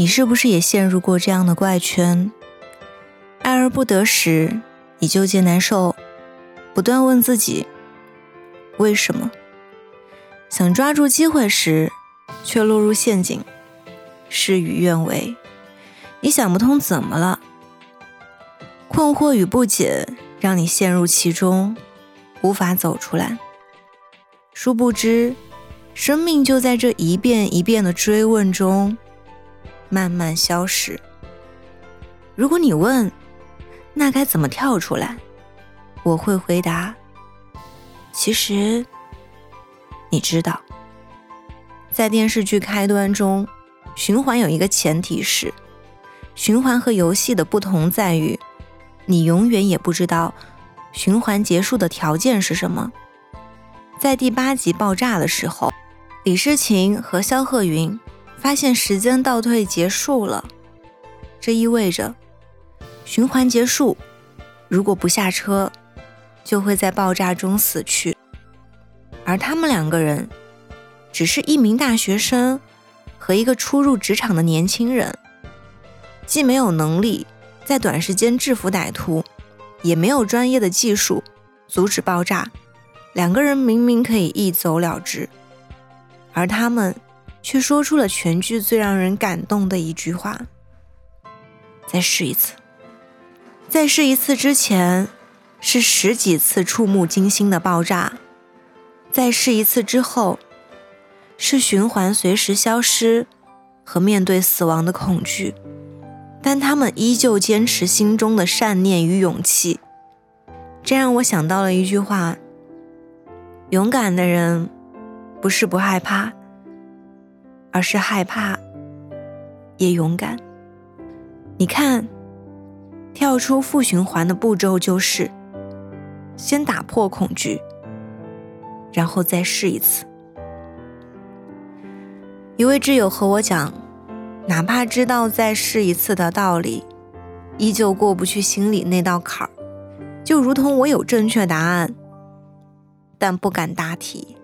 你是不是也陷入过这样的怪圈？爱而不得时，你纠结难受，不断问自己为什么；想抓住机会时，却落入陷阱，事与愿违。你想不通怎么了？困惑与不解让你陷入其中，无法走出来。殊不知，生命就在这一遍一遍的追问中慢慢消失。如果你问，那该怎么跳出来？我会回答：其实，你知道，在电视剧开端中，循环有一个前提是，循环和游戏的不同在于，你永远也不知道循环结束的条件是什么。在第八集爆炸的时候，李诗情和肖鹤云发现时间倒退结束了，这意味着。循环结束，如果不下车，就会在爆炸中死去。而他们两个人，只是一名大学生和一个初入职场的年轻人，既没有能力在短时间制服歹徒，也没有专业的技术阻止爆炸。两个人明明可以一走了之，而他们却说出了全剧最让人感动的一句话：“再试一次。”再试一次之前，是十几次触目惊心的爆炸；再试一次之后，是循环随时消失和面对死亡的恐惧。但他们依旧坚持心中的善念与勇气，这让我想到了一句话：勇敢的人不是不害怕，而是害怕也勇敢。你看。跳出负循环的步骤就是：先打破恐惧，然后再试一次。一位挚友和我讲，哪怕知道再试一次的道理，依旧过不去心里那道坎儿，就如同我有正确答案，但不敢答题。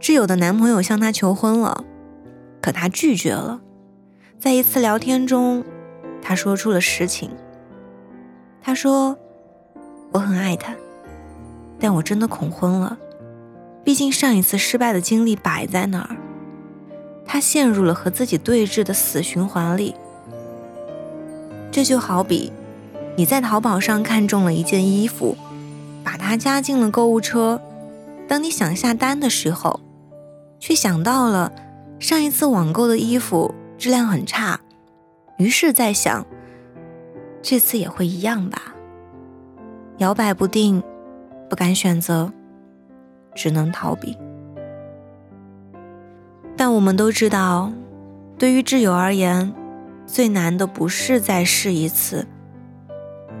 挚友的男朋友向她求婚了，可他拒绝了。在一次聊天中，他说出了实情。他说：“我很爱他，但我真的恐婚了。毕竟上一次失败的经历摆在那儿，他陷入了和自己对峙的死循环里。这就好比你在淘宝上看中了一件衣服，把它加进了购物车。当你想下单的时候，却想到了上一次网购的衣服质量很差，于是在想。”这次也会一样吧，摇摆不定，不敢选择，只能逃避。但我们都知道，对于挚友而言，最难的不是再试一次，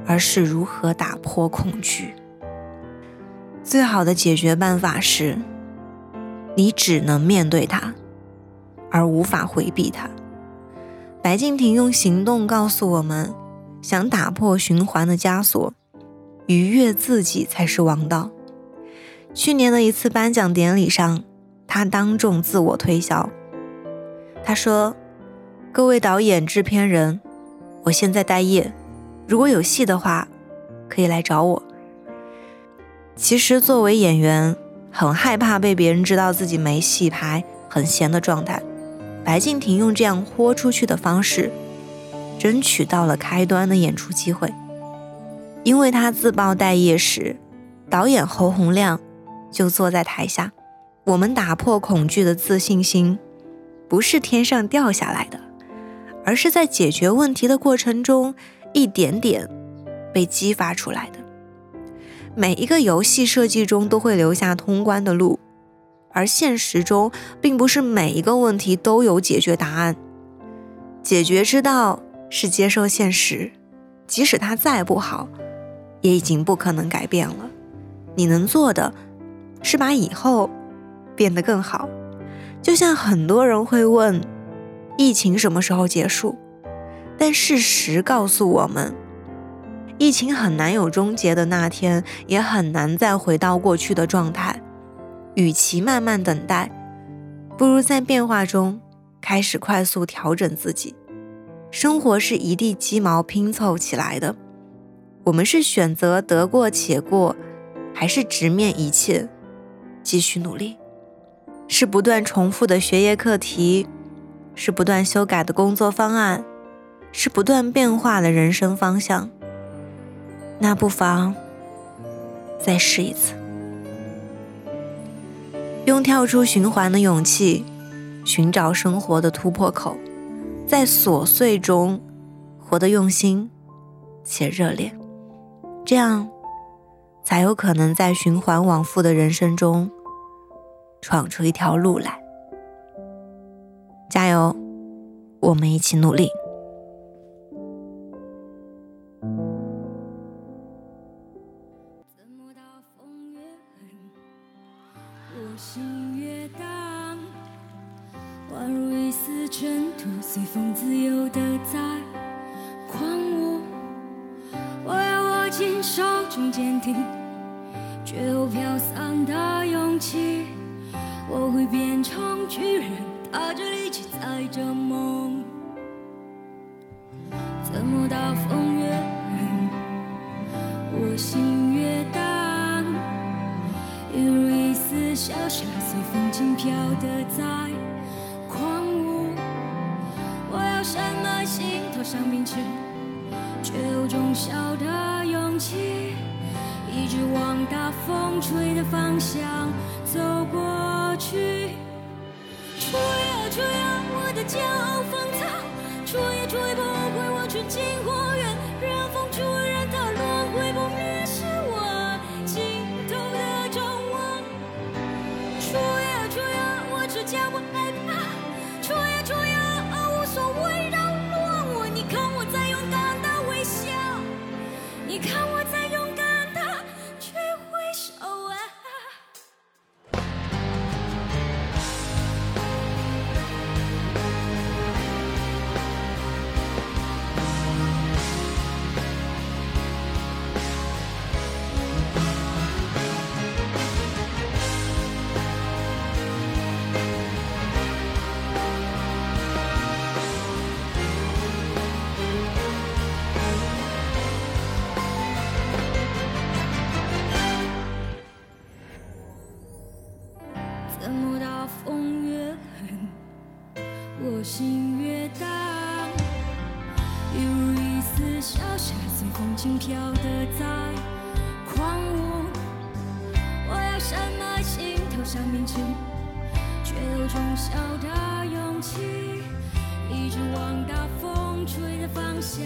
而是如何打破恐惧。最好的解决办法是，你只能面对它，而无法回避它。白敬亭用行动告诉我们。想打破循环的枷锁，愉悦自己才是王道。去年的一次颁奖典礼上，他当众自我推销。他说：“各位导演、制片人，我现在待业，如果有戏的话，可以来找我。”其实，作为演员，很害怕被别人知道自己没戏拍、很闲的状态。白敬亭用这样豁出去的方式。争取到了开端的演出机会，因为他自曝待业时，导演侯洪亮就坐在台下。我们打破恐惧的自信心，不是天上掉下来的，而是在解决问题的过程中一点点被激发出来的。每一个游戏设计中都会留下通关的路，而现实中并不是每一个问题都有解决答案，解决之道。是接受现实，即使它再不好，也已经不可能改变了。你能做的，是把以后变得更好。就像很多人会问，疫情什么时候结束？但事实告诉我们，疫情很难有终结的那天，也很难再回到过去的状态。与其慢慢等待，不如在变化中开始快速调整自己。生活是一地鸡毛拼凑起来的，我们是选择得过且过，还是直面一切，继续努力？是不断重复的学业课题，是不断修改的工作方案，是不断变化的人生方向。那不妨再试一次，用跳出循环的勇气，寻找生活的突破口。在琐碎中活得用心且热烈，这样才有可能在循环往复的人生中闯出一条路来。加油，我们一起努力。星月荡，宛如一丝尘土随风自由的在狂舞，我要握紧手中坚定却又飘散的勇气。我会变成巨人，踏着力气载着梦。怎么大风越狠，我心越一丝小沙随风轻飘的在狂舞。我要深埋。心头上冰淇，却有种小的勇气，一直往大风吹的方向走过去。吹啊吹啊，我的骄傲放纵，吹也吹不回我纯净你看我心越荡，犹如一丝小沙随风轻飘的在狂舞。我要深埋心头上铭记，却有种小的勇气，一直往大风吹的方向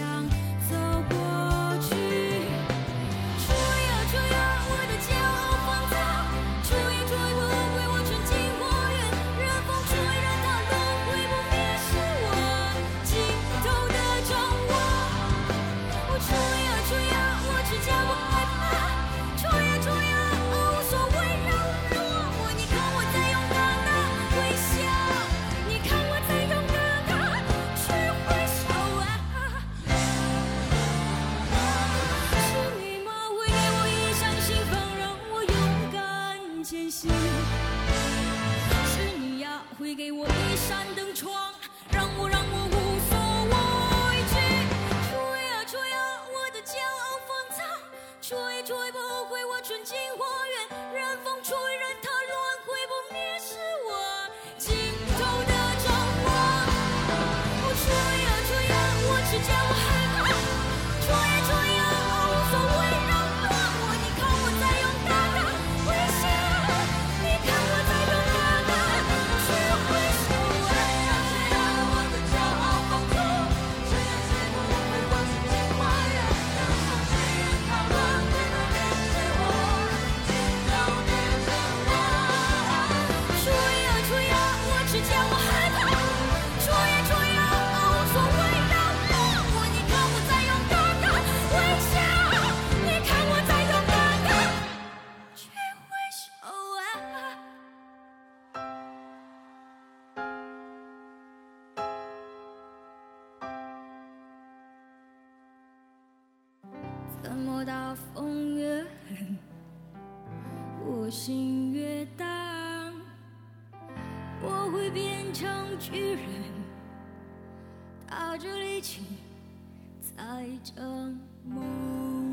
风越狠，我心越荡？我会变成巨人，踏着力气载着梦